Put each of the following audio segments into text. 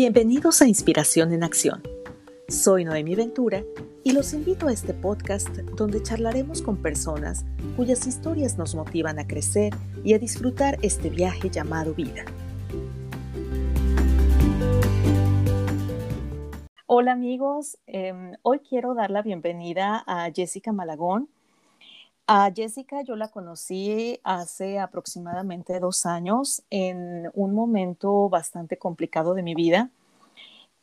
Bienvenidos a Inspiración en Acción. Soy Noemi Ventura y los invito a este podcast donde charlaremos con personas cuyas historias nos motivan a crecer y a disfrutar este viaje llamado vida. Hola amigos, em, hoy quiero dar la bienvenida a Jessica Malagón. A Jessica yo la conocí hace aproximadamente dos años en un momento bastante complicado de mi vida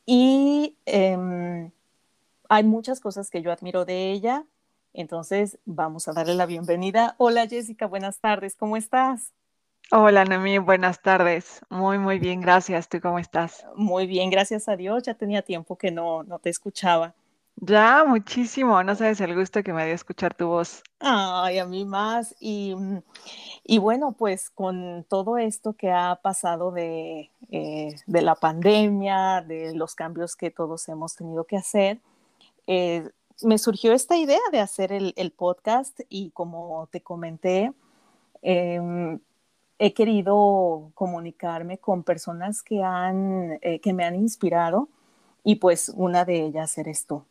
y em, hay muchas cosas que yo admiro de ella. Entonces vamos a darle la bienvenida. Hola Jessica, buenas tardes, ¿cómo estás? Hola, Noemí, buenas tardes. Muy, muy bien, gracias. ¿Tú cómo estás? Muy bien, gracias a Dios. Ya tenía tiempo que no, no te escuchaba. Ya, muchísimo. No sabes el gusto que me dio escuchar tu voz. Ay, a mí más. Y, mm, y bueno, pues con todo esto que ha pasado de, eh, de la pandemia, de los cambios que todos hemos tenido que hacer, eh, me surgió esta idea de hacer el, el podcast y como te comenté, em, he querido comunicarme con personas que, han, eh, que me han inspirado y pues una de ellas eres tú.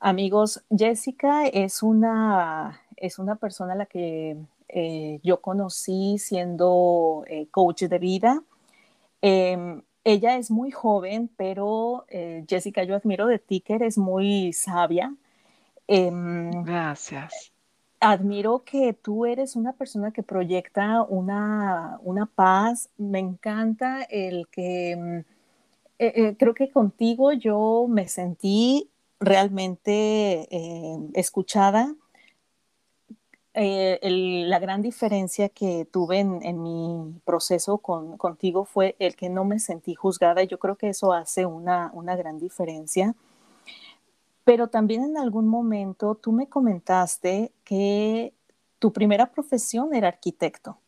Amigos, Jessica es una, es una persona a la que eh, yo conocí siendo eh, coach de vida. Em, ella es muy joven, pero Jessica, yo admiro de ti que eres muy sabia. Em, Gracias admiro que tú eres una persona que proyecta una, paz. Me encanta el que eh, eh, creo que contigo yo me sentí realmente eh, escuchada. la gran diferencia que tuve en, mi proceso contigo fue el que no me sentí juzgada. Yo creo que eso hace una, una gran diferencia. Pero también en algún momento tú me comentaste que tu primera profesión era arquitecto.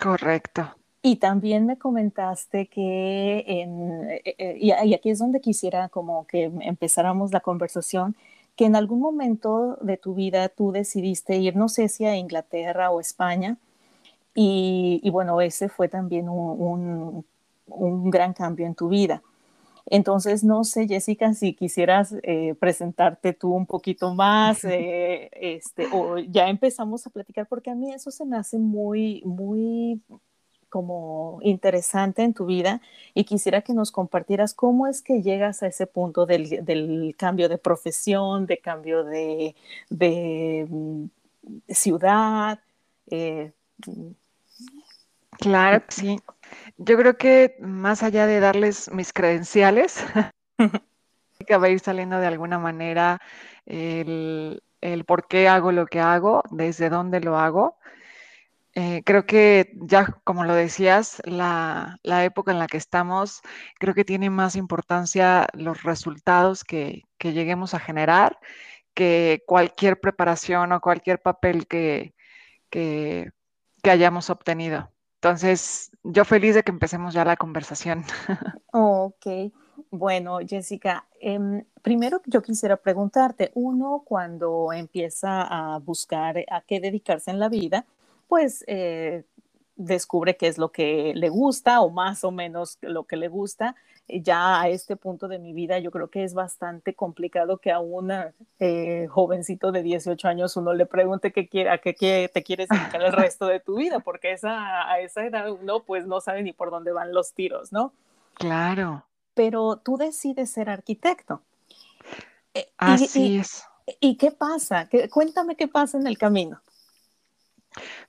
Correcto. Y también me comentaste que, en, eh, eh, y, aquí es donde quisiera como que empezáramos la conversación, que en algún momento de tu vida tú decidiste ir, no sé si a Inglaterra o España, y, bueno, ese fue también un, un gran cambio en tu vida. Entonces, no sé, Jessica, si quisieras eh, presentarte tú un poquito más, eh, este, o ya empezamos a platicar, porque a mí eso se me hace muy, muy como interesante en tu vida y quisiera que nos compartieras cómo es que llegas a ese punto del, cambio de profesión, de cambio de, mm, ciudad. Eh, claro, sí. Yo creo que más allá de darles mis credenciales, que va a ir saliendo de alguna manera el, por qué hago lo que hago, desde dónde lo hago. Eh, creo que ya, como lo decías, la, época en la que estamos, creo que tiene más importancia los resultados que, lleguemos a generar que cualquier preparación o cualquier papel que, que hayamos obtenido. Entonces, yo feliz de que empecemos ya la conversación. ok, bueno, Jessica, em, primero yo quisiera preguntarte, uno cuando empieza a buscar a qué dedicarse en la vida, pues eh, descubre qué es lo que le gusta o más o menos lo que le gusta. Ya a este punto de mi vida yo creo que es bastante complicado que a un eh, jovencito de 18 años uno le pregunte qué quiere, a qué, te quieres dedicar el resto de tu vida, porque esa, a esa edad uno pues no sabe ni por dónde van los tiros, ¿no? Claro. Pero tú decides ser arquitecto. Eh, Así es. ¿Y qué pasa? Cuéntame qué pasa en el camino.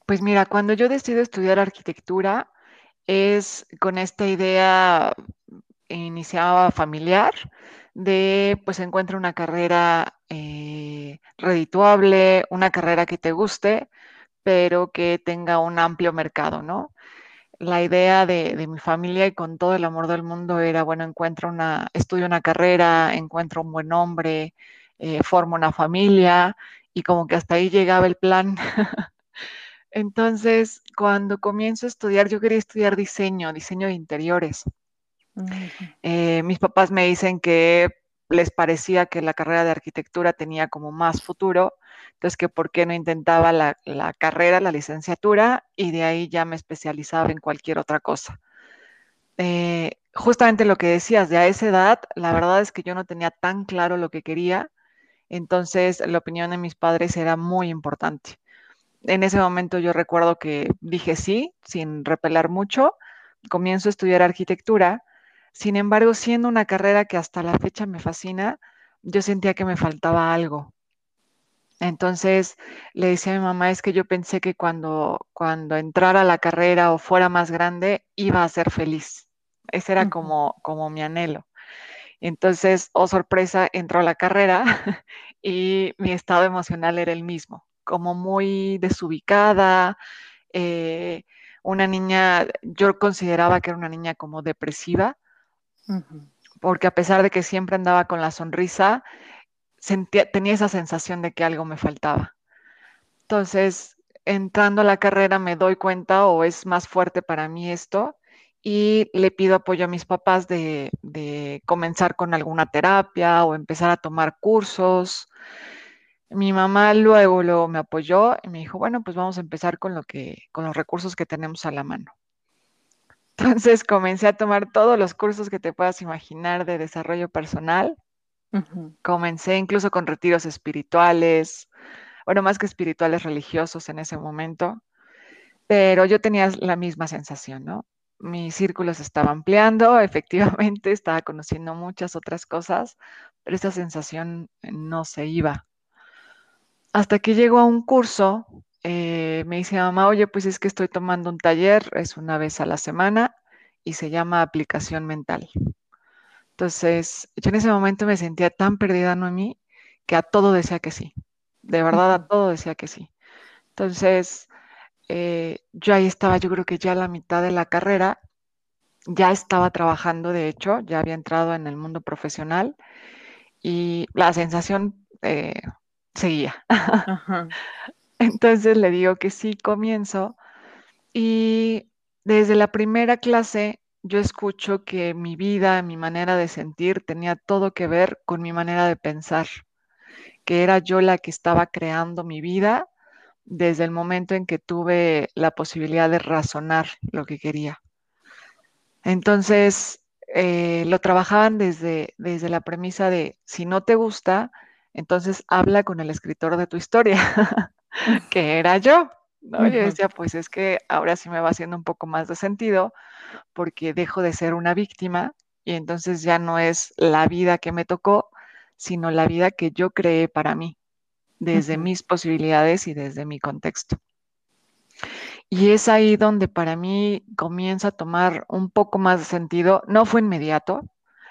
Pues mira, cuando yo decido estudiar arquitectura es con esta idea iniciada familiar de pues encuentra una carrera eh, redituable, una carrera que te guste, pero que tenga un amplio mercado, ¿no? La idea de, mi familia y con todo el amor del mundo era, bueno, encuentro una, estudio una carrera, encuentro un buen hombre, eh, formo una familia y como que hasta ahí llegaba el plan. Entonces, cuando comienzo a estudiar, yo quería estudiar diseño, diseño de interiores. Eh, mis papás me dicen que les parecía que la carrera de arquitectura tenía como más futuro, entonces que por qué no intentaba la, carrera, la licenciatura, y de ahí ya me especializaba en cualquier otra cosa. Eh, justamente lo que decías, de a esa edad, la verdad es que yo no tenía tan claro lo que quería, entonces la opinión de mis padres era muy importante. En ese momento yo recuerdo que dije sí, sin repelar mucho, comienzo a estudiar arquitectura, sin embargo, siendo una carrera que hasta la fecha me fascina, yo sentía que me faltaba algo. Entonces le decía a mi mamá, es que yo pensé que cuando, cuando entrara a la carrera o fuera más grande, iba a ser feliz. Ese era como, como mi anhelo. Entonces, oh sorpresa, entró a la carrera y mi estado emocional era el mismo, como muy desubicada, eh, una niña, yo consideraba que era una niña como depresiva, porque a pesar de que siempre andaba con la sonrisa, tenía esa sensación de que algo me faltaba. Entonces, entrando a la carrera me doy cuenta o es más fuerte para mí esto y le pido apoyo a mis papás de, comenzar con alguna terapia o empezar a tomar cursos. Mi mamá luego, luego me apoyó y me dijo, bueno, pues vamos a empezar con lo que, con los recursos que tenemos a la mano. Entonces comencé a tomar todos los cursos que te puedas imaginar de desarrollo personal. Comencé incluso con retiros espirituales, bueno, más que espirituales religiosos en ese momento, pero yo tenía la misma sensación, ¿no? Mi círculo se estaba ampliando, efectivamente, estaba conociendo muchas otras cosas, pero esa sensación no se iba. Hasta que llegó a un curso eh, me dice mamá, oye, pues es que estoy tomando un taller, es una vez a la semana y se llama aplicación mental. Entonces, yo en ese momento me sentía tan perdida, en mí que a todo decía que sí. De verdad, a todo decía que sí. Entonces, eh, yo ahí estaba, yo creo que ya a la mitad de la carrera, ya estaba trabajando, de hecho, ya había entrado en el mundo profesional y la sensación eh, seguía. Entonces le digo que sí, comienzo. Y desde la primera clase yo escucho que mi vida, mi manera de sentir tenía todo que ver con mi manera de pensar, que era yo la que estaba creando mi vida desde el momento en que tuve la posibilidad de razonar lo que quería. Entonces, eh, lo trabajaban desde, desde la premisa de, si no te gusta, entonces habla con el escritor de tu historia. que era yo. ¿no? Yo decía, pues es que ahora sí me va haciendo un poco más de sentido porque dejo de ser una víctima y entonces ya no es la vida que me tocó, sino la vida que yo creé para mí, desde mis posibilidades y desde mi contexto. Y es ahí donde para mí comienza a tomar un poco más de sentido. No fue inmediato.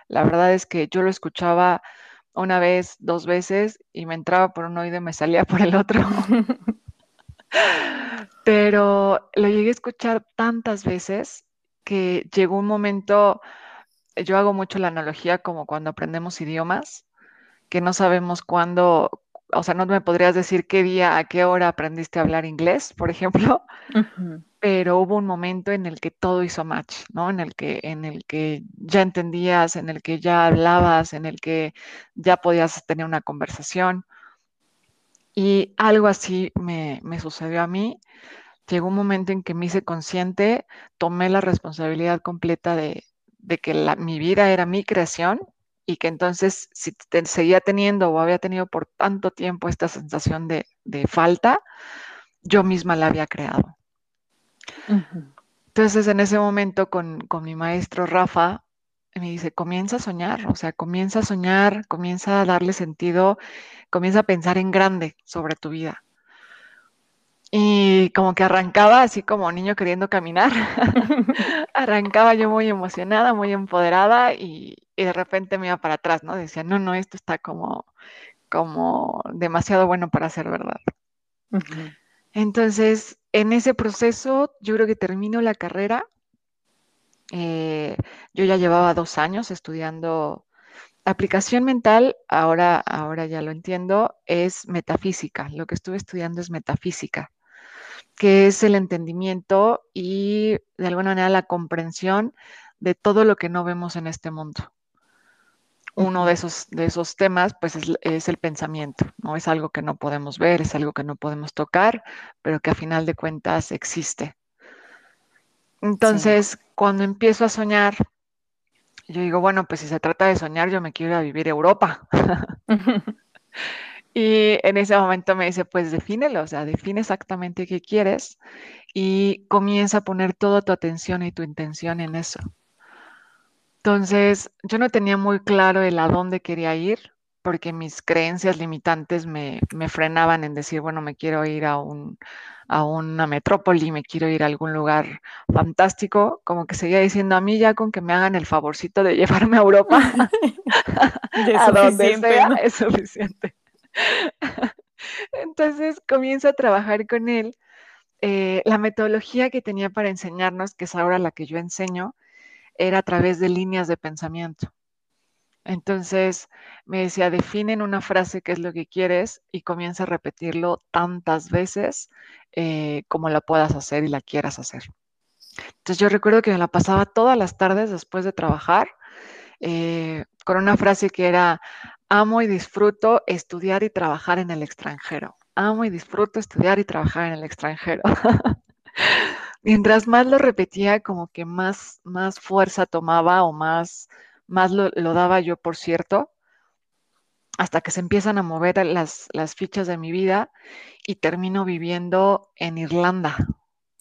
La verdad es que yo lo escuchaba una vez, dos veces y me entraba por un oído y me salía por el otro. Pero lo llegué a escuchar tantas veces que llegó un momento, yo hago mucho la analogía como cuando aprendemos idiomas, que no sabemos cuándo, o sea, no me podrías decir qué día, a qué hora aprendiste a hablar inglés, por ejemplo, pero hubo un momento en el que todo hizo match, ¿no? En el que, en el que ya entendías, en el que ya hablabas, en el que ya podías tener una conversación. Y algo así me, sucedió a mí. Llegó un momento en que me hice consciente, tomé la responsabilidad completa de, que mi vida era mi creación y que entonces si seguía teniendo o había tenido por tanto tiempo esta sensación de, de falta, yo misma la había creado. Entonces, en ese momento con, mi maestro Rafa, me dice, comienza a soñar, o sea, comienza a soñar, comienza a darle sentido, comienza a pensar en grande sobre tu vida. Y como que arrancaba así como niño queriendo caminar, arrancaba yo muy emocionada, muy empoderada y, de repente me iba para atrás, ¿no? Decía, no, no, esto está como, como demasiado bueno para ser verdad. Entonces, en ese proceso, yo creo que termino la carrera. Eh, yo ya llevaba dos años estudiando aplicación mental, ahora, ahora ya lo entiendo, es metafísica. Lo que estuve estudiando es metafísica, que es el entendimiento y de alguna manera la comprensión de todo lo que no vemos en este mundo uno de esos, de esos temas, pues es, el pensamiento, ¿no? Es algo que no podemos ver, es algo que no podemos tocar, pero que a final de cuentas existe. Entonces, cuando empiezo a soñar, yo digo, bueno, pues si se trata de soñar, yo me quiero ir a vivir a Europa. y en ese momento me dice, pues defínelo, o sea, define exactamente qué quieres y comienza a poner toda tu atención y tu intención en eso. Entonces, yo no tenía muy claro el a dónde quería ir, porque mis creencias limitantes me, frenaban en decir, bueno, me quiero ir a, un, a una metrópoli, me quiero ir a algún lugar fantástico, como que seguía diciendo a mí ya con que me hagan el favorcito de llevarme a Europa, a donde sea, es suficiente. Entonces comienzo a trabajar con él. Eh, la metodología que tenía para enseñarnos, que es ahora la que yo enseño, era a través de líneas de pensamiento. Entonces me decía, definen una frase que es lo que quieres y comienza a repetirlo tantas veces eh, como la puedas hacer y la quieras hacer. Entonces yo recuerdo que me la pasaba todas las tardes después de trabajar eh, con una frase que era, amo y disfruto estudiar y trabajar en el extranjero. Amo y disfruto estudiar y trabajar en el extranjero. Mientras más lo repetía, como que más, más fuerza tomaba o más más lo, daba yo por cierto, hasta que se empiezan a mover las, fichas de mi vida y termino viviendo en Irlanda.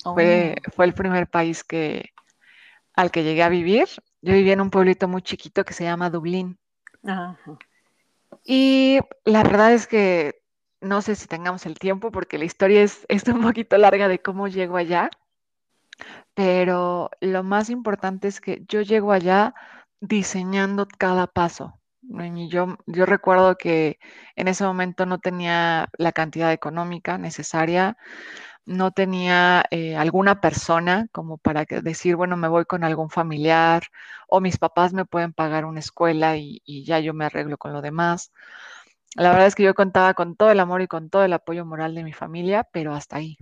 Fue, oh. fue, el primer país que, al que llegué a vivir. Yo vivía en un pueblito muy chiquito que se llama Dublín. Y la verdad es que no sé si tengamos el tiempo porque la historia es, es un poquito larga de cómo llego allá, pero lo más importante es que yo llego allá diseñando cada paso. yo, recuerdo que en ese momento no tenía la cantidad económica necesaria, no tenía eh, alguna persona como para decir, bueno, me voy con algún familiar o mis papás me pueden pagar una escuela y, ya yo me arreglo con lo demás. La verdad es que yo contaba con todo el amor y con todo el apoyo moral de mi familia, pero hasta ahí.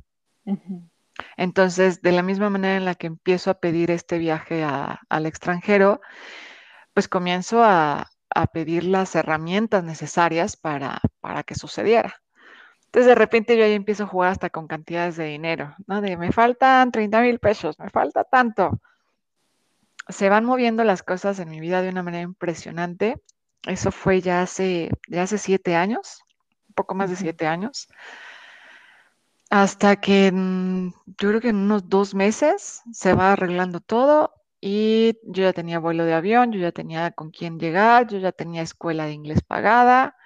Entonces, de la misma manera en la que empiezo a pedir este viaje al extranjero, pues comienzo a, pedir las herramientas necesarias para, que sucediera. Entonces de repente yo ahí empiezo a jugar hasta con cantidades de dinero, ¿no? De me faltan 30 mil pesos, me falta tanto. Se van moviendo las cosas en mi vida de una manera impresionante. Eso fue ya hace, ya hace siete años, un poco más de siete años. Hasta que yo creo que en unos dos meses se va arreglando todo y yo ya tenía vuelo de avión, yo ya tenía con quién llegar, yo ya tenía escuela de inglés pagada.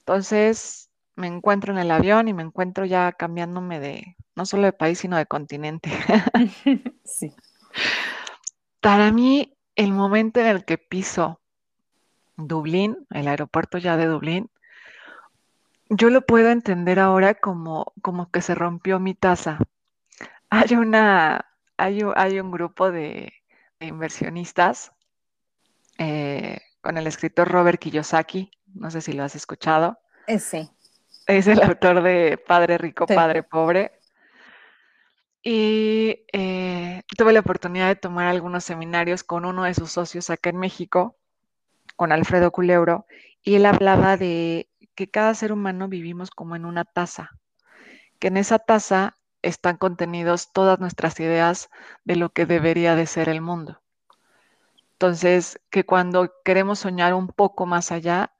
Entonces me encuentro en el avión y me encuentro ya cambiándome de, no solo de país, sino de continente. sí. Para mí, el momento en el que piso Dublín, el aeropuerto ya de Dublín, yo lo puedo entender ahora como, como que se rompió mi taza. Hay una, hay, hay un grupo de, inversionistas eh, con el escritor Robert Kiyosaki, no sé si lo has escuchado. Eh, sí. Es el autor de Padre Rico, Padre Pobre. Y eh, tuve la oportunidad de tomar algunos seminarios con uno de sus socios acá en México, con Alfredo Culeuro, y él hablaba de que cada ser humano vivimos como en una taza, que en esa taza están contenidos todas nuestras ideas de lo que debería de ser el mundo. Entonces, que cuando queremos soñar un poco más allá,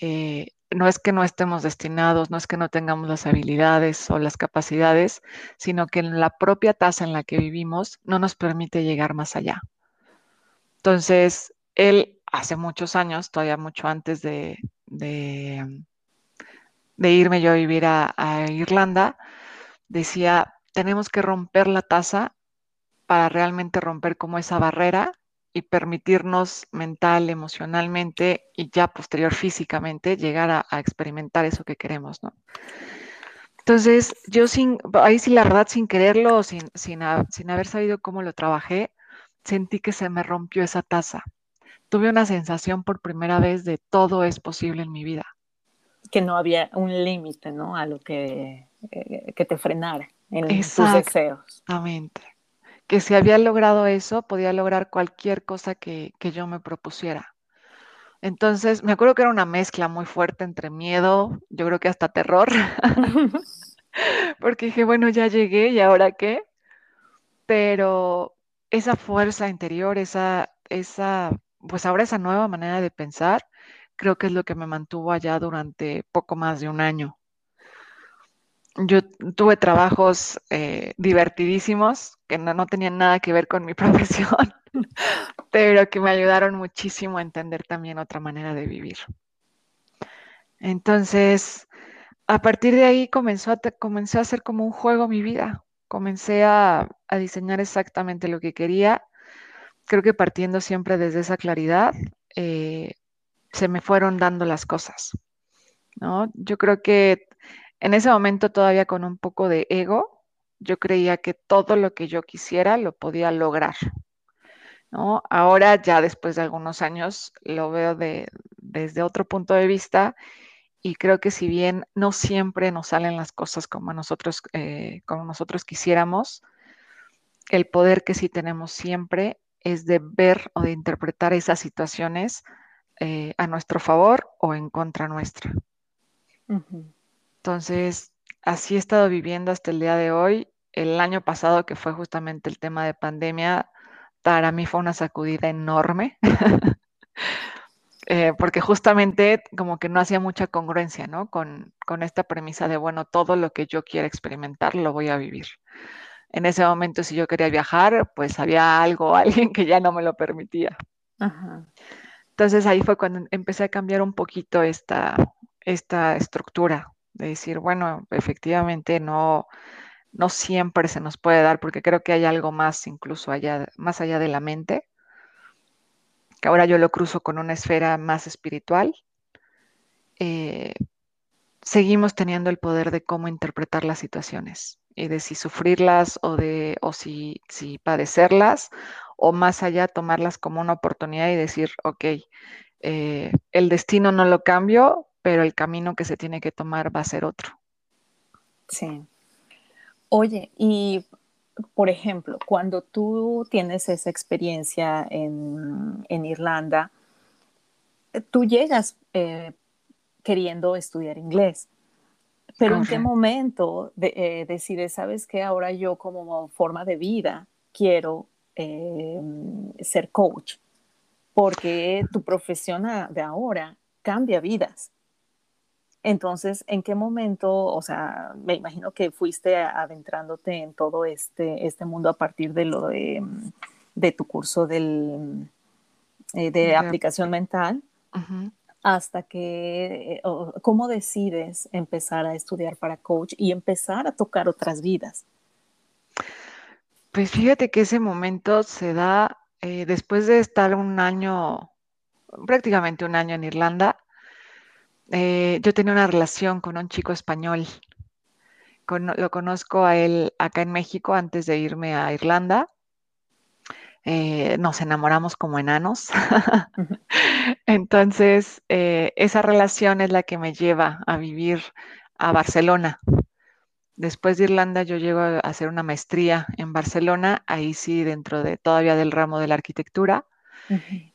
eh, no es que no estemos destinados, no es que no tengamos las habilidades o las capacidades, sino que en la propia tasa en la que vivimos no nos permite llegar más allá. Entonces, él hace muchos años, todavía mucho antes de, de, irme yo a vivir a Irlanda, decía, tenemos que romper la tasa para realmente romper como esa barrera y permitirnos mental, emocionalmente y ya posterior físicamente llegar a, experimentar eso que queremos, ¿no? Entonces, yo sin, ahí sí la verdad, sin quererlo, sin, sin, sin haber sabido cómo lo trabajé, sentí que se me rompió esa taza. Tuve una sensación por primera vez de todo es posible en mi vida. Que no había un límite, ¿no? A lo que eh, que te frenara en tus deseos. Exactamente. Que si había logrado eso, podía lograr cualquier cosa que, yo me propusiera. Entonces, me acuerdo que era una mezcla muy fuerte entre miedo, yo creo que hasta terror, porque dije, bueno, ya llegué y ahora qué. Pero esa fuerza interior, esa, esa pues ahora esa nueva manera de pensar creo que es lo que me mantuvo allá durante poco más de un año. Yo tuve trabajos eh, divertidísimos que no, no, tenían nada que ver con mi profesión, pero que me ayudaron muchísimo a entender también otra manera de vivir. Entonces, a partir de ahí comenzó a, comencé a hacer como un juego mi vida. Comencé a, a diseñar exactamente lo que quería. Creo que partiendo siempre desde esa claridad, eh, se me fueron dando las cosas. ¿no? Yo creo que en ese momento todavía con un poco de ego, yo creía que todo lo que yo quisiera lo podía lograr. ¿no? Ahora ya después de algunos años lo veo de, desde otro punto de vista y creo que si bien no siempre nos salen las cosas como nosotros, eh, como nosotros quisiéramos, el poder que sí tenemos siempre es de ver o de interpretar esas situaciones eh, a nuestro favor o en contra nuestra. Entonces, así he estado viviendo hasta el día de hoy. El año pasado, que fue justamente el tema de pandemia, para mí fue una sacudida enorme. Eh, porque justamente como que no hacía mucha congruencia, ¿no? Con, esta premisa de, bueno, todo lo que yo quiera experimentar lo voy a vivir. En ese momento, si yo quería viajar, pues había algo, alguien que ya no me lo permitía. Entonces ahí fue cuando empecé a cambiar un poquito esta, esta estructura, de decir, bueno, efectivamente no, no siempre se nos puede dar, porque creo que hay algo más incluso allá, más allá de la mente que ahora yo lo cruzo con una esfera más espiritual, eh, seguimos teniendo el poder de cómo interpretar las situaciones y de si sufrirlas o de o si, si padecerlas o más allá tomarlas como una oportunidad y decir, ok, eh, el destino no lo cambio, pero el camino que se tiene que tomar va a ser otro. Sí. Oye, y por ejemplo, cuando tú tienes esa experiencia en, Irlanda, tú llegas eh, queriendo estudiar inglés, pero ¿en qué momento eh, decides, sabes que ahora yo como forma de vida quiero eh, ser coach? Porque tu profesión de ahora cambia vidas. Entonces, ¿en qué momento, o sea, me imagino que fuiste adentrándote en todo este, este mundo a partir de lo de, tu curso del, eh, de aplicación mental, hasta que, eh, ¿cómo decides empezar a estudiar para coach y empezar a tocar otras vidas? Pues fíjate que ese momento se da eh, después de estar un año, prácticamente un año en Irlanda, eh, yo tenía una relación con un chico español. lo conozco a él acá en México antes de irme a Irlanda. Eh, nos enamoramos como enanos. Entonces, eh, esa relación es la que me lleva a vivir a Barcelona. Después de Irlanda, yo llego a hacer una maestría en Barcelona, ahí sí, dentro de todavía del ramo de la arquitectura.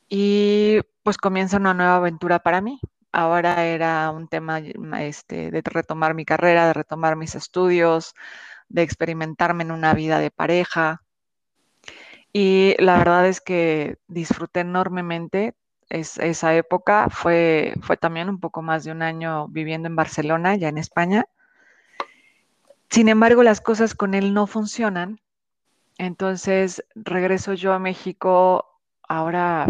Y pues comienza una nueva aventura para mí ahora era un tema este, de retomar mi carrera, de retomar mis estudios, de experimentarme en una vida de pareja. Y la verdad es que disfruté enormemente esa época. Fue, fue también un poco más de un año viviendo en Barcelona, ya en España. Sin embargo, las cosas con él no funcionan. Entonces regreso yo a México ahora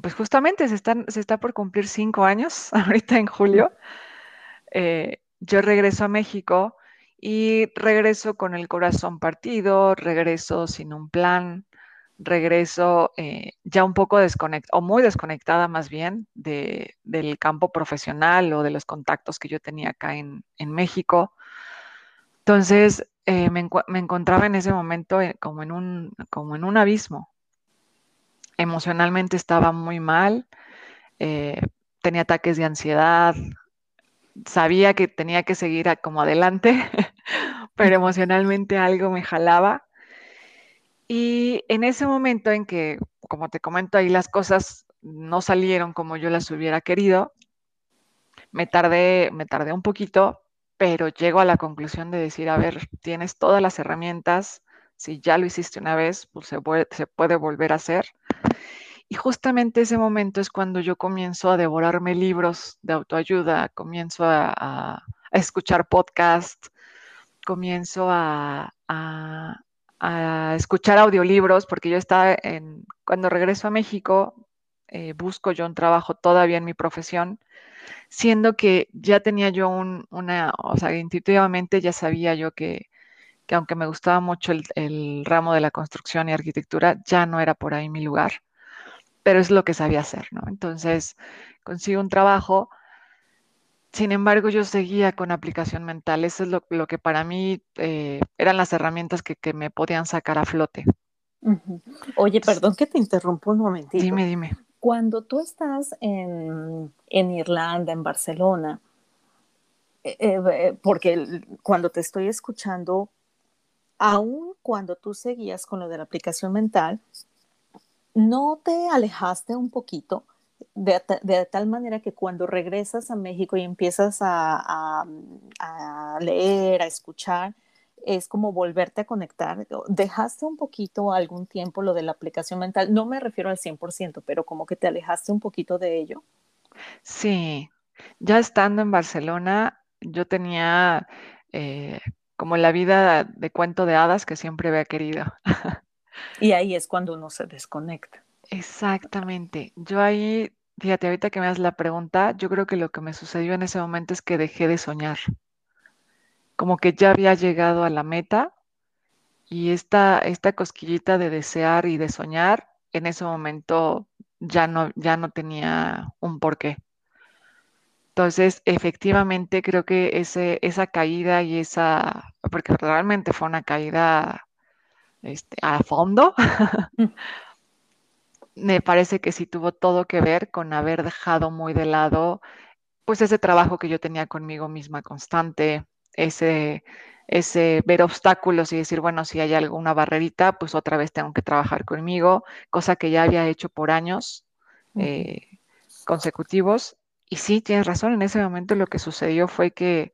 pues justamente se, están, se está por cumplir cinco años, ahorita en julio. Eh, yo regreso a México y regreso con el corazón partido, regreso sin un plan, regreso eh, ya un poco desconectada, o muy desconectada más bien, de, del campo profesional o de los contactos que yo tenía acá en, México. Entonces, eh, me, encontraba en ese momento como, en un, como en un abismo, emocionalmente estaba muy mal, eh, tenía ataques de ansiedad, sabía que tenía que seguir como adelante, pero emocionalmente algo me jalaba. Y en ese momento en que, como te comento ahí, las cosas no salieron como yo las hubiera querido, me tardé, me tardé un poquito, pero llego a la conclusión de decir, a ver, tienes todas las herramientas, si ya lo hiciste una vez, pues se puede, volver a hacer. Y justamente ese momento es cuando yo comienzo a devorarme libros de autoayuda, comienzo a, escuchar podcasts, comienzo a, escuchar audiolibros, porque yo estaba en, cuando regreso a México, eh, busco yo un trabajo todavía en mi profesión, siendo que ya tenía yo un, una, o sea, intuitivamente ya sabía yo que, que aunque me gustaba mucho el, ramo de la construcción y arquitectura, ya no era por ahí mi lugar, pero es lo que sabía hacer, ¿no? Entonces, consigo un trabajo. Sin embargo, yo seguía con aplicación mental. Eso es lo, que para mí eh, eran las herramientas que, me podían sacar a flote. Oye, perdón que te interrumpo un momentito. Dime, dime. Cuando tú estás en, en Irlanda, en Barcelona, eh, eh, porque cuando te estoy escuchando, aun cuando tú seguías con lo de la aplicación mental, ¿no te alejaste un poquito de, tal manera que cuando regresas a México y empiezas a, leer, a escuchar, es como volverte a conectar? ¿Dejaste un poquito algún tiempo lo de la aplicación mental? No me refiero al 100%, pero como que te alejaste un poquito de ello. Sí, ya estando en Barcelona, yo tenía eh, como la vida de cuento de hadas que siempre había querido. Y ahí es cuando uno se desconecta. Exactamente. Yo ahí, fíjate, ahorita que me das la pregunta, yo creo que lo que me sucedió en ese momento es que dejé de soñar. Como que ya había llegado a la meta y esta, esta cosquillita de desear y de soñar, en ese momento ya no, ya no tenía un porqué. Entonces, efectivamente, creo que ese, esa caída y esa, porque realmente fue una caída este, a fondo, mm. me parece que sí tuvo todo que ver con haber dejado muy de lado, pues ese trabajo que yo tenía conmigo misma constante, ese, ese ver obstáculos y decir, bueno, si hay alguna barrerita, pues otra vez tengo que trabajar conmigo, cosa que ya había hecho por años eh, consecutivos. Y sí, tienes razón, en ese momento lo que sucedió fue que,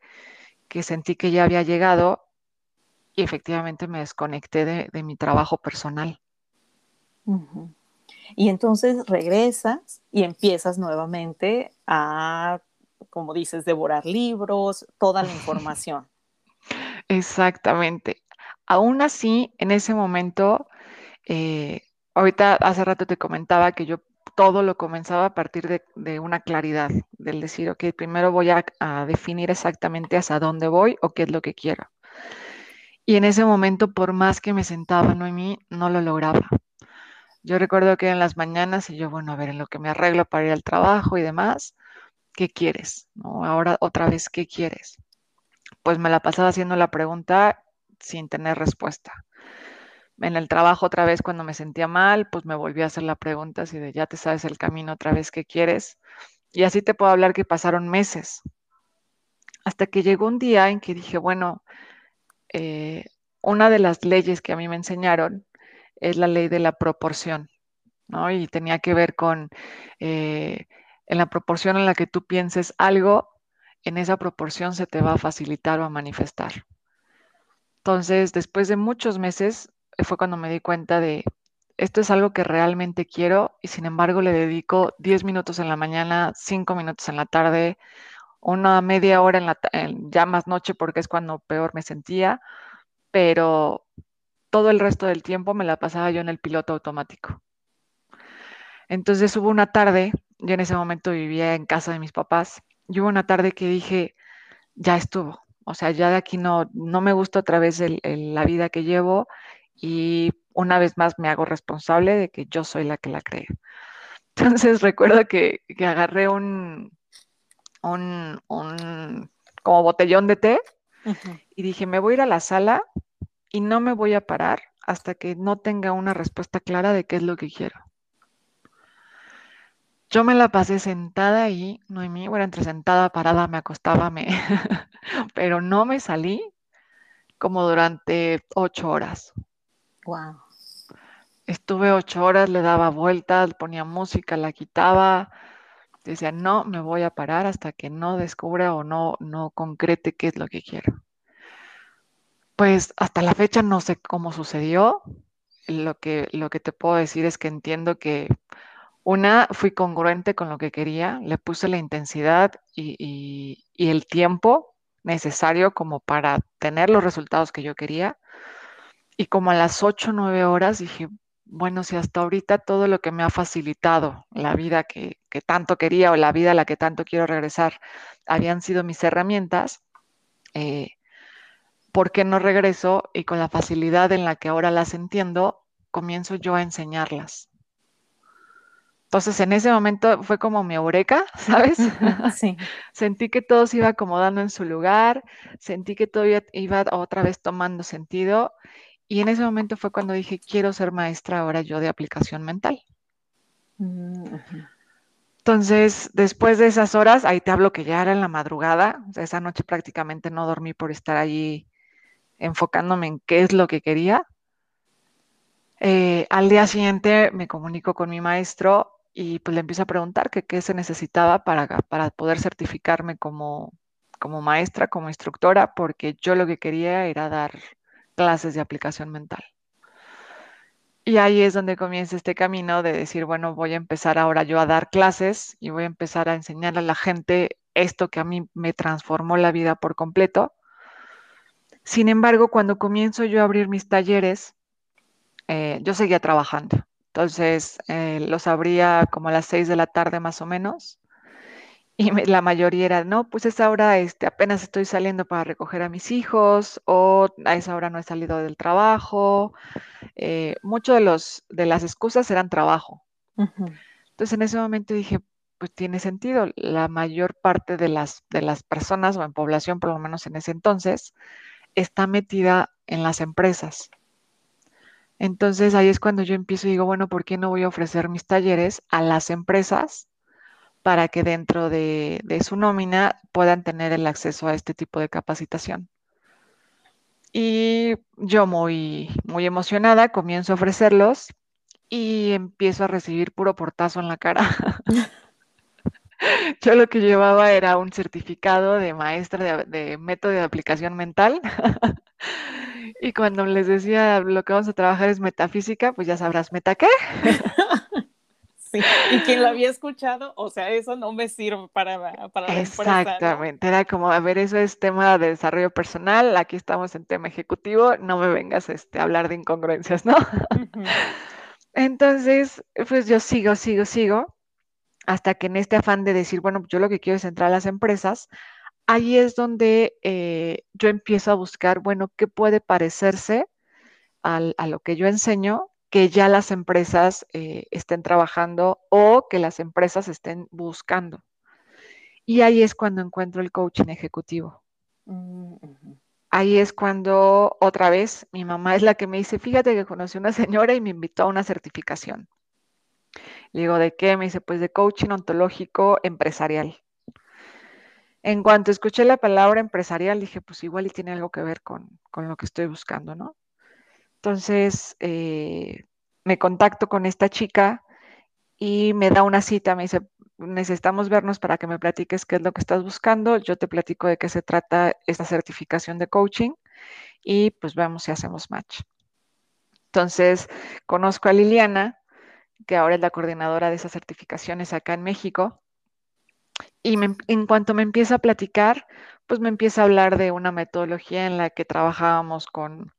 sentí que ya había llegado y efectivamente me desconecté de, mi trabajo personal. Y entonces regresas y empiezas nuevamente a, como dices, devorar libros, toda la información. Exactamente. Aún así, en ese momento, eh, ahorita hace rato te comentaba que yo todo lo comenzaba a partir de, una claridad, del decir, ok, primero voy a, definir exactamente hacia dónde voy o qué es lo que quiero. Y en ese momento, por más que me sentaba no en mí, no lo lograba. Yo recuerdo que en las mañanas y yo, bueno, a ver, en lo que me arreglo para ir al trabajo y demás, ¿qué quieres? ¿No? Ahora otra vez, ¿qué quieres? Pues me la pasaba haciendo la pregunta sin tener respuesta en el trabajo otra vez cuando me sentía mal, pues me volví a hacer la pregunta así de ya te sabes el camino otra vez que quieres. Y así te puedo hablar que pasaron meses. Hasta que llegó un día en que dije, bueno, eh, una de las leyes que a mí me enseñaron es la ley de la proporción, ¿no? Y tenía que ver con eh, en la proporción en la que tú pienses algo, en esa proporción se te va a facilitar o a manifestar. Entonces, después de muchos meses, fue cuando me di cuenta de esto es algo que realmente quiero y sin embargo le dedico 10 minutos en la mañana, 5 minutos en la tarde, una media hora en la ya más noche porque es cuando peor me sentía, pero todo el resto del tiempo me la pasaba yo en el piloto automático. Entonces hubo una tarde, yo en ese momento vivía en casa de mis papás, y hubo una tarde que dije, ya estuvo, o sea, ya de aquí no, no me gusta otra vez la vida que llevo y una vez más me hago responsable de que yo soy la que la cree. Entonces recuerdo que, agarré un, un, como botellón de té y dije, me voy a ir a la sala y no me voy a parar hasta que no tenga una respuesta clara de qué es lo que quiero. Yo me la pasé sentada ahí, Noemí, bueno, entre sentada, parada, me acostaba, me... pero no me salí como durante ocho horas. Wow. Estuve ocho horas, le daba vueltas, ponía música, la quitaba. Decía, no, me voy a parar hasta que no descubra o no, no concrete qué es lo que quiero. Pues hasta la fecha no sé cómo sucedió. Lo que, lo que te puedo decir es que entiendo que Una, fui congruente con lo que quería, le puse la intensidad y, el tiempo necesario como para tener los resultados que yo quería. Y como a las 8 o 9 horas dije, bueno, si hasta ahorita todo lo que me ha facilitado la vida que, tanto quería o la vida a la que tanto quiero regresar habían sido mis herramientas, eh, ¿por qué no regreso y con la facilidad en la que ahora las entiendo, comienzo yo a enseñarlas? Entonces en ese momento fue como mi eureka, ¿sabes? Sí. sentí que todo se iba acomodando en su lugar, sentí que todo iba otra vez tomando sentido y en ese momento fue cuando dije, quiero ser maestra ahora yo de aplicación mental. Mm, Entonces, después de esas horas, ahí te hablo que ya era en la madrugada, esa noche prácticamente no dormí por estar allí enfocándome en qué es lo que quería. Eh, al día siguiente me comunico con mi maestro y pues le empiezo a preguntar qué se necesitaba para, para poder certificarme como, como maestra, como instructora, porque yo lo que quería era dar clases de aplicación mental. Y ahí es donde comienza este camino de decir, bueno, voy a empezar ahora yo a dar clases y voy a empezar a enseñarle a la gente esto que a mí me transformó la vida por completo. Sin embargo, cuando comienzo yo a abrir mis talleres, eh, yo seguía trabajando. Entonces, eh, los abría como a las seis de la tarde más o menos. Y la mayoría era, no, pues esa hora este, apenas estoy saliendo para recoger a mis hijos o a esa hora no he salido del trabajo. Eh, Muchas de, los, de las excusas eran trabajo. Entonces en ese momento dije, pues tiene sentido. La mayor parte de las, de las personas o en población, por lo menos en ese entonces, está metida en las empresas. Entonces ahí es cuando yo empiezo y digo, bueno, ¿por qué no voy a ofrecer mis talleres a las empresas para que dentro de, su nómina puedan tener el acceso a este tipo de capacitación? Y yo muy, muy emocionada comienzo a ofrecerlos y empiezo a recibir puro portazo en la cara. Yo lo que llevaba era un certificado de maestra de, de método de aplicación mental Y cuando les decía lo que vamos a trabajar es metafísica, pues ya sabrás, ¿meta qué? Sí, y quien lo había escuchado, o sea, eso no me sirve para, para Exactamente, era como, a ver, eso es tema de desarrollo personal, aquí estamos en tema ejecutivo, no me vengas este, a hablar de incongruencias, ¿no? Entonces, pues yo sigo, sigo, sigo, hasta que en este afán de decir, bueno, yo lo que quiero es entrar a las empresas, ahí es donde eh, yo empiezo a buscar, bueno, ¿qué puede parecerse a lo que yo enseño que ya las empresas eh, estén trabajando o que las empresas estén buscando? Y ahí es cuando encuentro el coaching ejecutivo. Mm, ahí es cuando otra vez mi mamá es la que me dice, fíjate que conocí a una señora y me invitó a una certificación. Le digo, ¿de qué? Me dice, pues de coaching ontológico empresarial. En cuanto escuché la palabra empresarial, dije, pues igual y tiene algo que ver con, lo que estoy buscando, ¿no? Entonces, eh, me contacto con esta chica y me da una cita, me dice, necesitamos vernos para que me platiques qué es lo que estás buscando, yo te platico de qué se trata esta certificación de coaching y pues vemos si hacemos match. Entonces, conozco a Liliana, que ahora es la coordinadora de esas certificaciones acá en México, y en cuanto me empieza a platicar, pues me empieza a hablar de una metodología en la que trabajábamos con,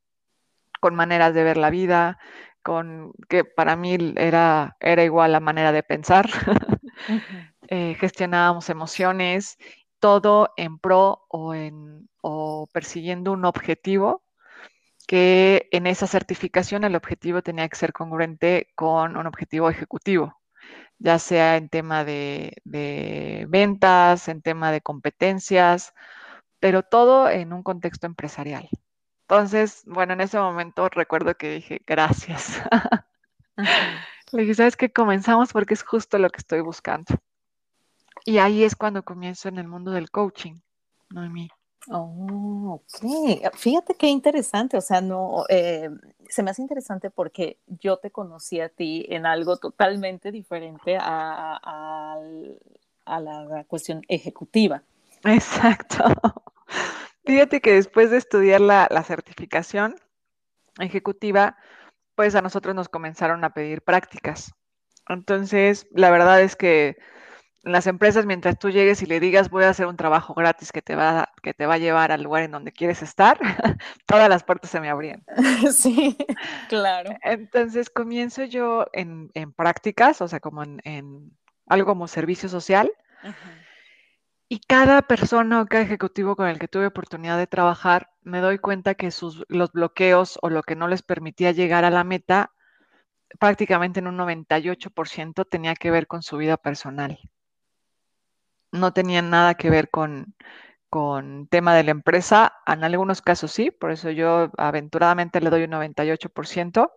con maneras de ver la vida, con que para mí era, era igual la manera de pensar. Eh, gestionábamos emociones, todo en pro o, en, o persiguiendo un objetivo que en esa certificación el objetivo tenía que ser congruente con un objetivo ejecutivo ya sea en tema de, ventas, en tema de competencias, pero todo en un contexto empresarial. Entonces, bueno, en ese momento recuerdo que dije, gracias. Le dije, ¿sabes qué? Comenzamos porque es justo lo que estoy buscando. Y ahí es cuando comienzo en el mundo del coaching, Noemí. Oh, ok. Fíjate qué interesante, o sea, no, eh, se me hace interesante porque yo te conocí a ti en algo totalmente diferente a, la cuestión ejecutiva. Exacto. Fíjate que después de estudiar la, la certificación ejecutiva, pues a nosotros nos comenzaron a pedir prácticas. Entonces, la verdad es que las empresas, mientras tú llegues y le digas voy a hacer un trabajo gratis que te va, que te va a llevar al lugar en donde quieres estar, todas las puertas se me abrían. Sí, claro. Entonces comienzo yo en, prácticas, o sea, como en, algo como servicio social. Y cada persona o cada ejecutivo con el que tuve oportunidad de trabajar, me doy cuenta que sus, los bloqueos o lo que no les permitía llegar a la meta, prácticamente en un 98% tenía que ver con su vida personal no tenían nada que ver con, con tema de la empresa. En algunos casos sí, por eso yo aventuradamente le doy un 98%,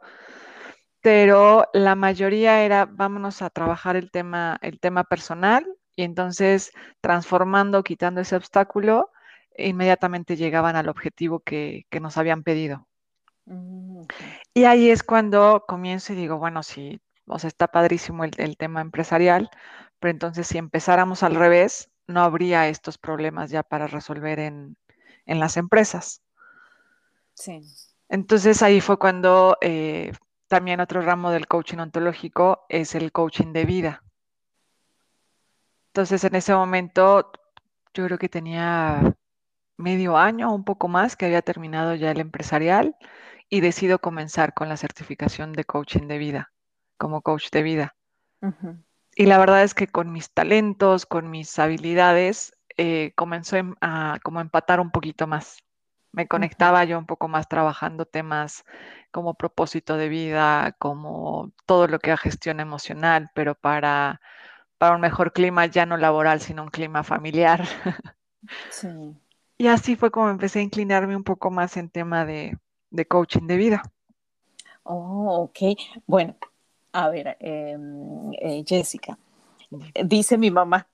pero la mayoría era vámonos a trabajar el tema, el tema personal y entonces transformando, quitando ese obstáculo, inmediatamente llegaban al objetivo que, nos habían pedido. Mm, y ahí es cuando comienzo y digo, bueno, sí, o sea, está padrísimo el, el tema empresarial, pero entonces si empezáramos al revés, no habría estos problemas ya para resolver en, las empresas. Sí. Entonces ahí fue cuando eh, también otro ramo del coaching ontológico es el coaching de vida. Entonces en ese momento yo creo que tenía medio año, un poco más, que había terminado ya el empresarial y decido comenzar con la certificación de coaching de vida, como coach de vida. Y la verdad es que con mis talentos, con mis habilidades, eh, comenzó em, a como empatar un poquito más. Me conectaba yo un poco más trabajando temas como propósito de vida, como todo lo que es gestión emocional, pero para, para un mejor clima ya no laboral, sino un clima familiar. Sí. Y así fue como empecé a inclinarme un poco más en tema de, de coaching de vida. Oh, ok. Bueno, a ver, em, eh, Jessica, dice mi mamá,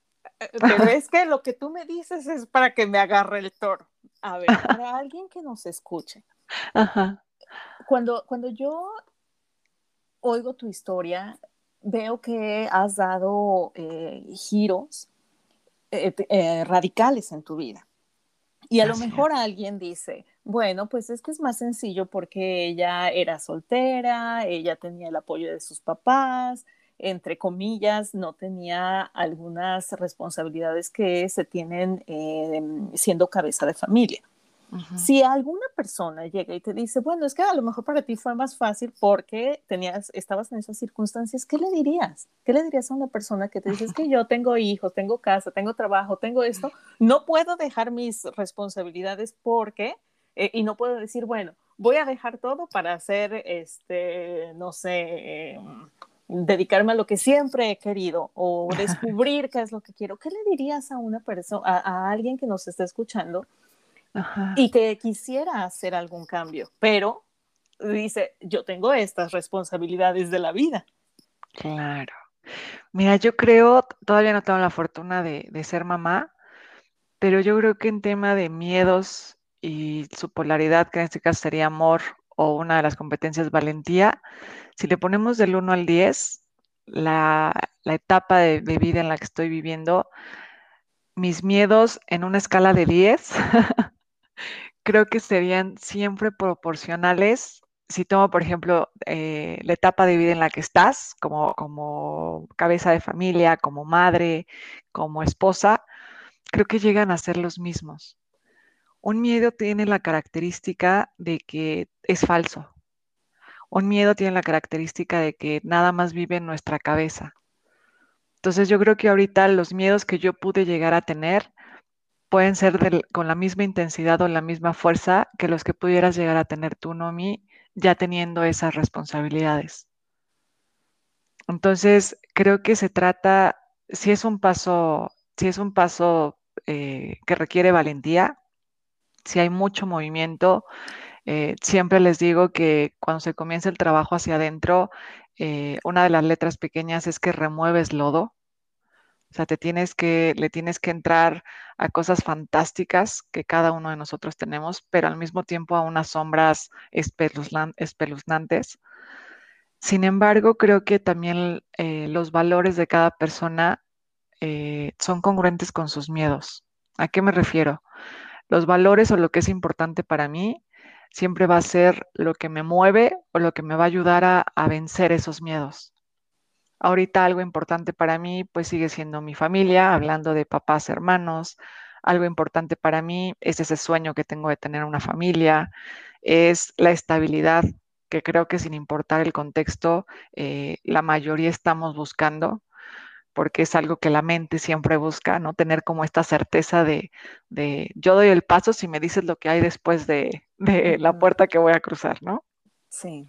pero es que lo que tú me dices es para que me agarre el toro. A ver, para alguien que nos escuche, Cuando, cuando yo oigo tu historia, veo que has dado eh, giros eh, radicales en tu vida. Y a lo mejor alguien dice, bueno, pues es que es más sencillo porque ella era soltera, ella tenía el apoyo de sus papás, entre comillas, no tenía algunas responsabilidades que se tienen eh, siendo cabeza de familia. Si alguna persona llega y te dice, bueno, es que a lo mejor para ti fue más fácil porque tenías, estabas en esas circunstancias, ¿qué le dirías? ¿Qué le dirías a una persona que te dice, es que yo tengo hijos, tengo casa, tengo trabajo, tengo esto, no puedo dejar mis responsabilidades porque, eh, y no puedo decir, bueno, voy a dejar todo para hacer, este, no sé, em, dedicarme a lo que siempre he querido o descubrir qué es lo que quiero. ¿Qué le dirías a una persona, a, a alguien que nos está escuchando? Y que quisiera hacer algún cambio, pero dice, yo tengo estas responsabilidades de la vida. Claro. Mira, yo creo, todavía no tengo la fortuna de, ser mamá, pero yo creo que en tema de miedos y su polaridad, que en este caso sería amor o una de las competencias valentía, si le ponemos del 1 al 10, la, etapa de, de, vida en la que estoy viviendo, mis miedos en una escala de 10 creo que serían siempre proporcionales. Si tomo, por ejemplo, eh, la etapa de vida en la que estás, como, como cabeza de familia, como madre, como esposa, creo que llegan a ser los mismos. Un miedo tiene la característica de que es falso. Un miedo tiene la característica de que nada más vive en nuestra cabeza. Entonces yo creo que ahorita los miedos que yo pude llegar a tener pueden ser con la misma intensidad o la misma fuerza que los que pudieras llegar a tener tú, Nomi, ya teniendo esas responsabilidades. Entonces, creo que se trata, si es un paso, si es un paso eh, que requiere valentía, si hay mucho movimiento, eh, siempre les digo que cuando se comienza el trabajo hacia adentro, eh, una de las letras pequeñas es que remueves lodo, o sea, te tienes que, le tienes que entrar a cosas fantásticas que cada uno de nosotros tenemos, pero al mismo tiempo a unas sombras espeluznantes. Sin embargo, creo que también eh, los valores de cada persona eh, son congruentes con sus miedos. ¿A qué me refiero? Los valores o lo que es importante para mí siempre va a ser lo que me mueve o lo que me va a ayudar a vencer esos miedos Ahorita algo importante para mí, pues sigue siendo mi familia, hablando de papás, hermanos. Algo importante para mí es ese sueño que tengo de tener una familia, es la estabilidad, que creo que sin importar el contexto, eh, la mayoría estamos buscando porque es algo que la mente siempre busca, ¿no? Tener como esta certeza de, yo doy el paso si me dices lo que hay después de, la puerta que voy a cruzar, ¿no? Sí.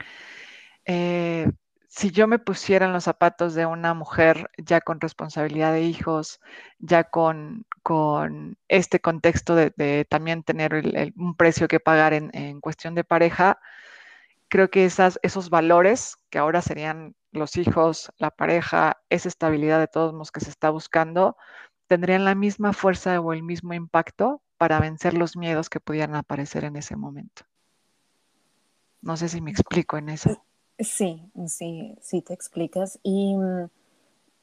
Eh, si yo me pusiera en los zapatos de una mujer ya con responsabilidad de hijos, ya con, con este contexto de, también tener un precio que pagar en, en, cuestión de pareja, creo que esas, esos valores que ahora serían los hijos, la pareja, esa estabilidad de todos los que se está buscando, tendrían la misma fuerza o el mismo impacto para vencer los miedos que pudieran aparecer en ese momento. No sé si me explico en eso. Sí, sí, sí te explicas. Y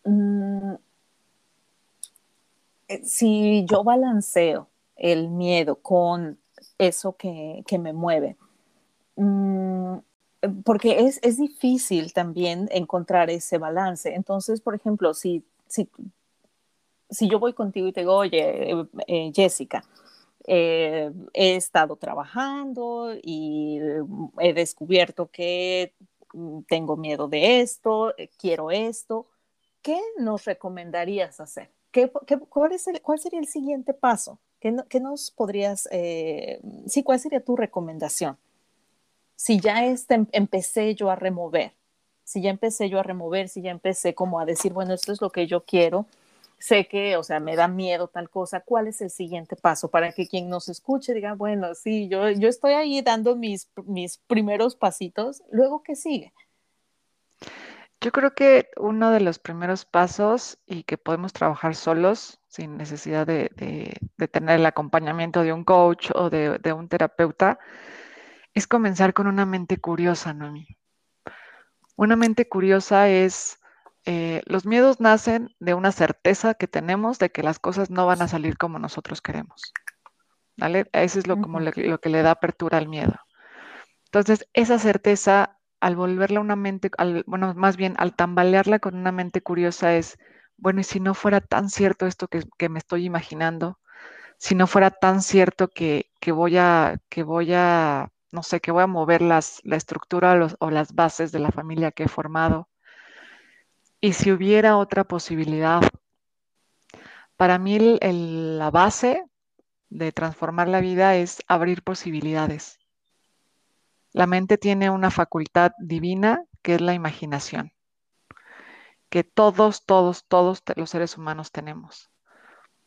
mm, eh, si yo balanceo el miedo con eso que, me mueve, mm, porque es, difícil también encontrar ese balance. Entonces, por ejemplo, si, si, si yo voy contigo y te digo, oye, eh, eh, Jessica, he estado trabajando y he descubierto que Mm, tengo miedo de esto, eh, quiero esto. ¿Qué nos recomendarías hacer? ¿Qué, cuál, es el, ¿Cuál sería el siguiente paso? ¿Qué, qué nos podrías, eh, sí, cuál sería tu recomendación? Si ya este, empecé yo a remover, si ya empecé yo a remover, si ya empecé como a decir, bueno, esto es lo que yo quiero, sé que, o sea, me da miedo tal cosa, ¿cuál es el siguiente paso para que quien nos escuche diga, bueno, sí, yo, yo estoy ahí dando mis, mis primeros pasitos, luego qué sigue? Yo creo que uno de los primeros pasos y que podemos trabajar solos, sin necesidad de, tener el acompañamiento de un coach o de, un terapeuta, es comenzar con una mente curiosa, Noemi. Una mente curiosa es eh, los miedos nacen de una certeza que tenemos de que las cosas no van a salir como nosotros queremos. ¿Vale? Eso es lo, como lo, que le da apertura al miedo. Entonces, esa certeza, al volverla una mente, bueno, más bien al tambalearla con una mente curiosa es, bueno, y si no fuera tan cierto esto que, me estoy imaginando, si no fuera tan cierto que, voy a, que voy a, no sé, que voy a mover las, la estructura o las bases de la familia que he formado, y si hubiera otra posibilidad, para mí la base de transformar la vida es abrir posibilidades. La mente tiene una facultad divina que es la imaginación, que todos, todos, todos los seres humanos tenemos.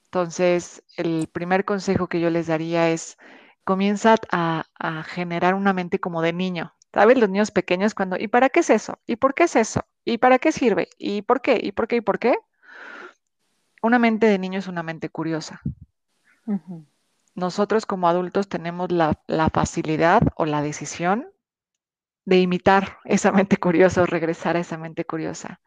Entonces, el primer consejo que yo les daría es, comienza a, a generar una mente como de niño, ¿Sabes? Los niños pequeños cuando, ¿y para qué es eso? ¿Y por qué es eso? ¿Y para qué sirve? ¿Y por qué? ¿Y por qué? ¿Y por qué? Una mente de niño es una mente curiosa. Nosotros como adultos tenemos la, facilidad o la decisión de imitar esa mente curiosa o regresar a esa mente curiosa.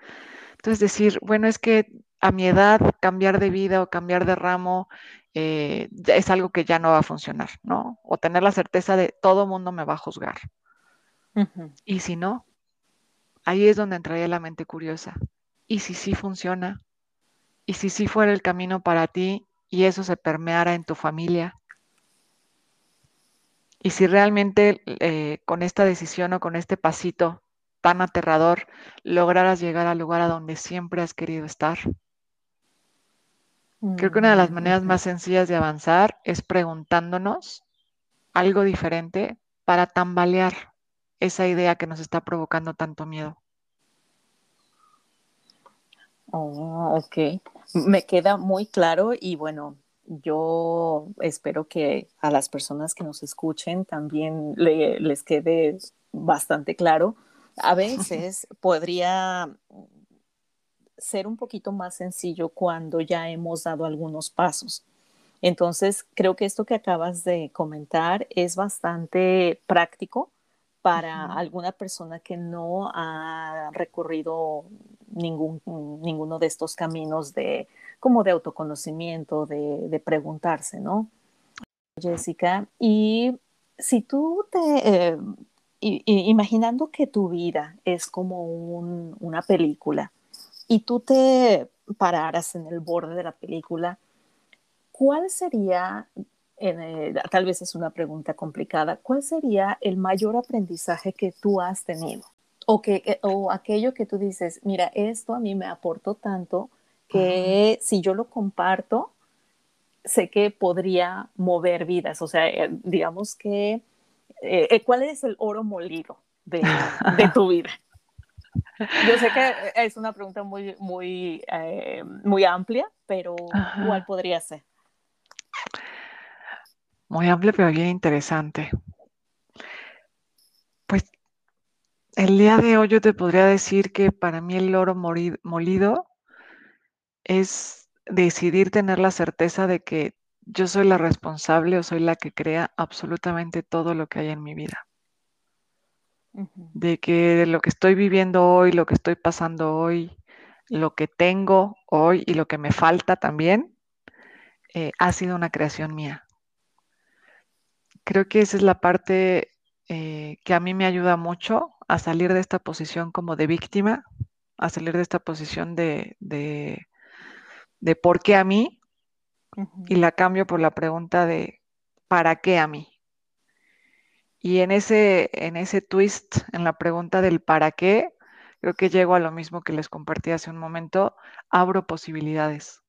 Entonces decir, bueno, es que a mi edad cambiar de vida o cambiar de ramo eh, es algo que ya no va a funcionar, ¿no? O tener la certeza de todo mundo me va a juzgar. Y si no, ahí es donde entraría la mente curiosa. ¿Y si sí funciona? ¿Y si sí fuera el camino para ti y eso se permeara en tu familia? Y si realmente eh, con esta decisión o con este pasito tan aterrador lograras llegar al lugar a donde siempre has querido estar. Creo que una de las maneras más sencillas de avanzar es preguntándonos algo diferente para tambalear esa idea que nos está provocando tanto miedo. Oh, ok, me queda muy claro y bueno, yo espero que a las personas que nos escuchen también les quede bastante claro. A veces podría ser un poquito más sencillo cuando ya hemos dado algunos pasos. Entonces, creo que esto que acabas de comentar es bastante práctico para alguna persona que no ha recorrido ningún, ninguno de estos caminos de como de autoconocimiento, de, preguntarse, ¿no? Jessica, y si tú te, eh, imaginando que tu vida es como una película, y tú te pararas en el borde de la película, ¿cuál sería, tal vez es una pregunta complicada, cuál sería el mayor aprendizaje que tú has tenido? O, que, o aquello que tú dices, mira, esto a mí me aportó tanto que si yo lo comparto, sé que podría mover vidas. O sea, eh, digamos que, eh, eh, ¿cuál es el oro molido de, de tu vida? Yo sé que es una pregunta muy, muy, eh, muy amplia, pero ¿cuál podría ser? Muy amplia, pero bien interesante. Pues el día de hoy yo te podría decir que para mí el oro molido es decidir tener la certeza de que yo soy la responsable o soy la que crea absolutamente todo lo que hay en mi vida de que lo que estoy viviendo hoy, lo que estoy pasando hoy, lo que tengo hoy y lo que me falta también, eh, ha sido una creación mía. Creo que esa es la parte eh, que a mí me ayuda mucho a salir de esta posición como de víctima, a salir de esta posición de, de, por qué a mí, y la cambio por la pregunta de ¿para qué a mí? Y en ese, en ese twist, en la pregunta del para qué, creo que llego a lo mismo que les compartí hace un momento, abro posibilidades.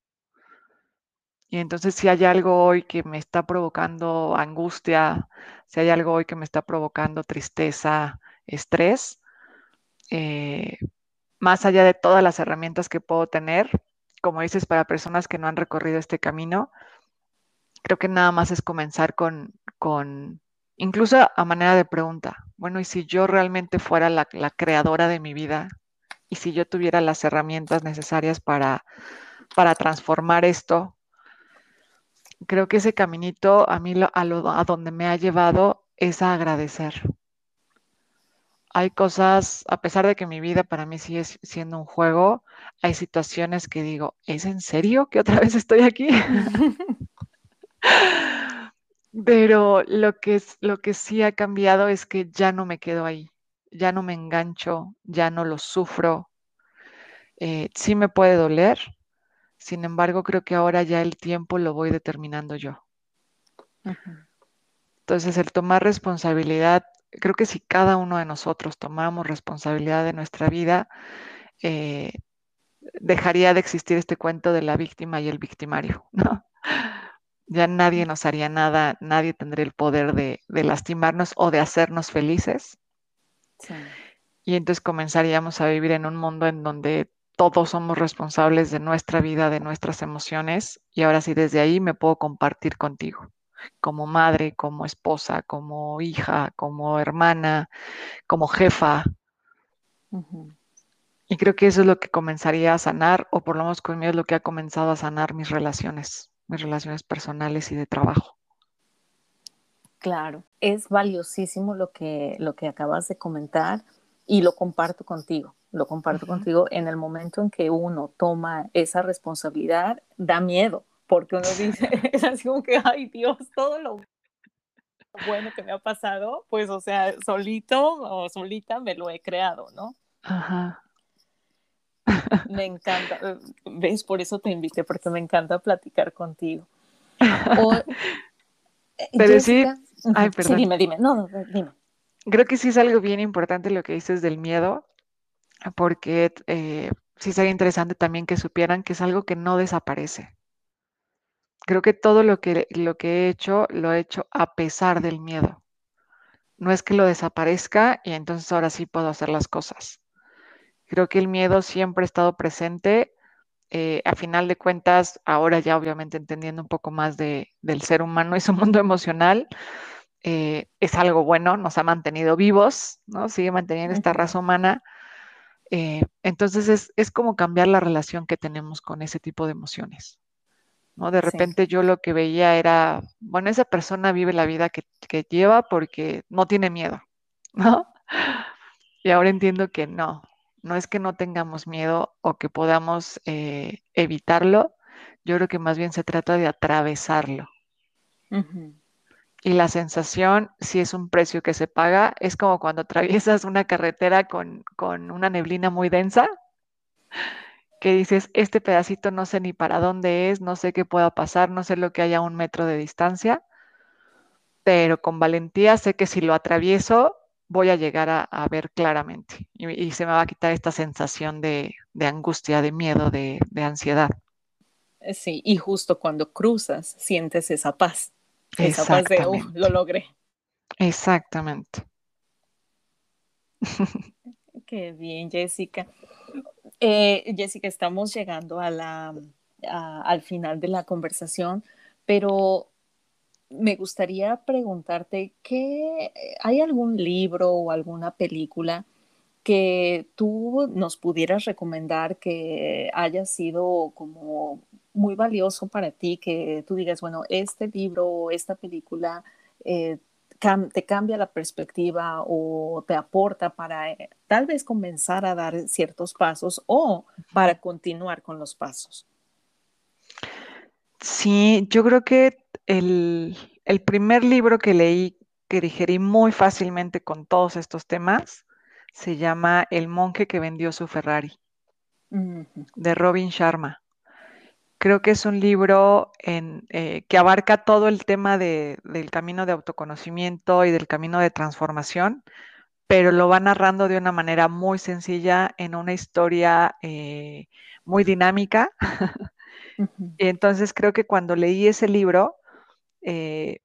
Y entonces si hay algo hoy que me está provocando angustia, si hay algo hoy que me está provocando tristeza, estrés, eh, más allá de todas las herramientas que puedo tener, como dices, para personas que no han recorrido este camino, creo que nada más es comenzar con, con incluso a manera de pregunta, bueno, ¿y si yo realmente fuera la, creadora de mi vida? ¿Y si yo tuviera las herramientas necesarias para, para transformar esto? Creo que ese caminito a mí a, a donde me ha llevado es a agradecer. Hay cosas, a pesar de que mi vida para mí sigue siendo un juego, hay situaciones que digo, ¿es en serio que otra vez estoy aquí? Pero lo que, lo que sí ha cambiado es que ya no me quedo ahí, ya no me engancho, ya no lo sufro. Eh, sí me puede doler, sin embargo creo que ahora ya el tiempo lo voy determinando yo. Entonces el tomar responsabilidad, creo que si cada uno de nosotros tomáramos responsabilidad de nuestra vida, eh, dejaría de existir este cuento de la víctima y el victimario, ¿no? ya nadie nos haría nada, nadie tendría el poder de, lastimarnos o de hacernos felices. Y entonces comenzaríamos a vivir en un mundo en donde todos somos responsables de nuestra vida, de nuestras emociones, y ahora sí desde ahí me puedo compartir contigo, como madre, como esposa, como hija, como hermana, como jefa. Y creo que eso es lo que comenzaría a sanar, o por lo menos conmigo es lo que ha comenzado a sanar mis relaciones mis relaciones personales y de trabajo. Claro, es valiosísimo lo que, lo que acabas de comentar y lo comparto contigo. Lo comparto contigo en el momento en que uno toma esa responsabilidad, da miedo, porque uno dice, es así como que, ay Dios, todo lo bueno que me ha pasado, pues o sea, solito o solita me lo he creado, ¿no? Ajá. Me encanta, eh, ves, por eso te invité, porque me encanta platicar contigo. Eh, Pero sí, ay, perdón. Sí, dime, dime, no, dime. Creo que sí es algo bien importante lo que dices del miedo, porque eh, sí sería interesante también que supieran que es algo que no desaparece. Creo que todo lo que, lo que he hecho, lo he hecho a pesar del miedo. No es que lo desaparezca y entonces ahora sí puedo hacer las cosas. Creo que el miedo siempre ha estado presente. Eh, a final de cuentas, ahora ya obviamente entendiendo un poco más de, del ser humano y su mundo emocional, eh, es algo bueno, nos ha mantenido vivos, ¿no? Sigue manteniendo esta raza humana. Eh, entonces es, es, como cambiar la relación que tenemos con ese tipo de emociones. ¿no? De repente yo lo que veía era, bueno, esa persona vive la vida que, que lleva porque no tiene miedo, ¿no? Y ahora entiendo que no, no es que no tengamos miedo o que podamos eh, evitarlo, yo creo que más bien se trata de atravesarlo. Y la sensación, si es un precio que se paga, es como cuando atraviesas una carretera con, una neblina muy densa que dices, este pedacito no sé ni para dónde es, no sé qué pueda pasar, no sé lo que haya a un metro de distancia, pero con valentía sé que si lo atravieso voy a llegar a, ver claramente y, se me va a quitar esta sensación de, angustia, de miedo, de, ansiedad. Eh, sí, y justo cuando cruzas sientes esa paz, esa paz de, lo logré. Exactamente. Qué bien, Jessica. Eh, Jessica, estamos llegando a la, al final de la conversación, pero me gustaría preguntarte, ¿qué, ¿hay algún libro o alguna película que tú nos pudieras recomendar que haya sido como muy valioso para ti, que tú digas, bueno, este libro o esta película eh, te cambia la perspectiva o te aporta para eh, tal vez comenzar a dar ciertos pasos o para continuar con los pasos? Sí, yo creo que el, primer libro que leí, que digerí muy fácilmente con todos estos temas, se llama El monje que vendió su Ferrari, de Robin Sharma. Creo que es un libro en, eh, que abarca todo el tema del camino de autoconocimiento y del camino de transformación, pero lo va narrando de una manera muy sencilla en una historia eh, muy dinámica. Entonces creo que cuando leí ese libro, eh,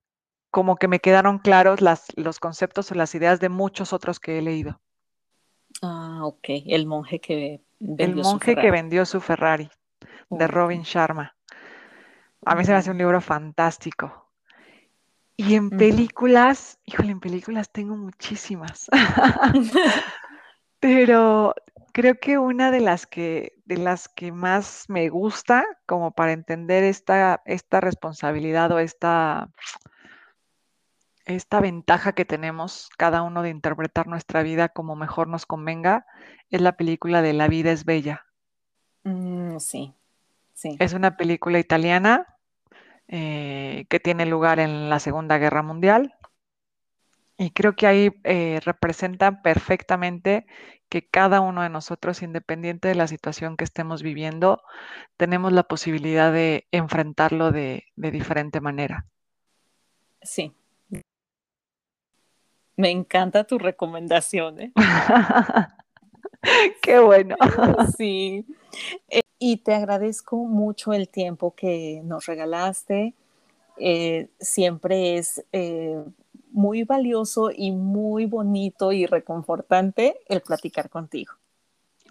como que me quedaron claros los conceptos o las ideas de muchos otros que he leído. Ah, ok. El monje que vendió El monje que vendió su Ferrari, de Robin Sharma. A mí se me hace un libro fantástico. Y en películas, híjole, en películas tengo muchísimas. Pero creo que una de las que, de las que más me gusta, como para entender esta, esta responsabilidad o esta, esta ventaja que tenemos cada uno de interpretar nuestra vida como mejor nos convenga, es la película de La vida es bella. Mm, sí, sí. Es una película italiana eh, que tiene lugar en la Segunda Guerra Mundial. Y creo que ahí eh, representa perfectamente que cada uno de nosotros, independiente de la situación que estemos viviendo, tenemos la posibilidad de enfrentarlo de, diferente manera. Sí. Me encanta tu recomendación. ¿eh? Qué bueno. Sí. Eh, y te agradezco mucho el tiempo que nos regalaste. Eh, siempre es muy valioso y muy bonito y reconfortante el platicar contigo.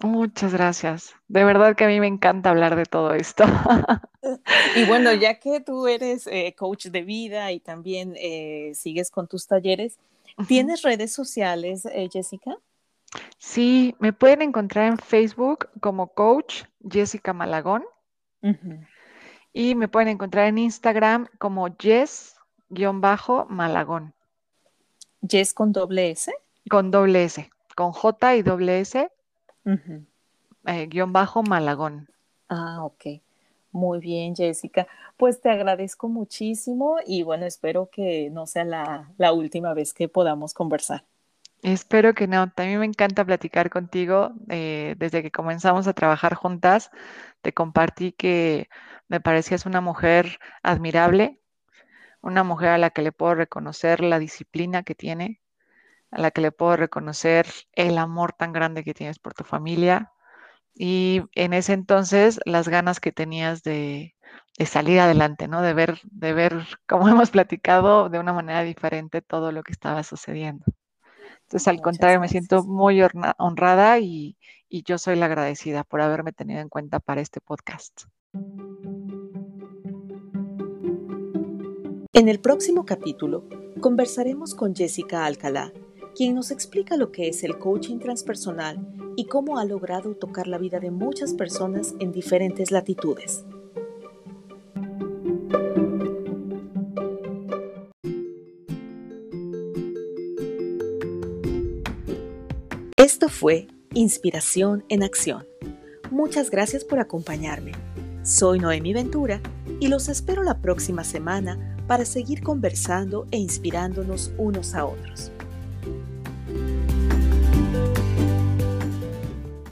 Muchas gracias. De verdad que a mí me encanta hablar de todo esto. Y bueno, ya que tú eres eh, coach de vida y también eh, sigues con tus talleres, ¿tienes redes sociales, eh, Jessica? Sí, me pueden encontrar en Facebook como coach Jessica Malagón. Y me pueden encontrar en Instagram como Jess-Malagón. Jess con doble S. Con doble S, con J y doble S, eh, guion bajo Malagón. Ah, ok. Muy bien, Jessica. Pues te agradezco muchísimo y bueno, espero que no sea la, última vez que podamos conversar. Espero que no. También me encanta platicar contigo. Eh, desde que comenzamos a trabajar juntas, te compartí que me parecías una mujer admirable, una mujer a la que le puedo reconocer la disciplina que tiene, a la que le puedo reconocer el amor tan grande que tienes por tu familia y en ese entonces las ganas que tenías de, salir adelante, ¿no? De ver, de ver, como hemos platicado, de una manera diferente todo lo que estaba sucediendo. Entonces, al contrario, me siento muy honrada y yo soy la agradecida por haberme tenido en cuenta para este podcast. En el próximo capítulo conversaremos con Jessica Alcalá, quien nos explica lo que es el coaching transpersonal y cómo ha logrado tocar la vida de muchas personas en diferentes latitudes. Esto fue Inspiración en Acción. Muchas gracias por acompañarme. Soy Noemi Ventura y los espero la próxima semana para seguir conversando e inspirándonos unos a otros.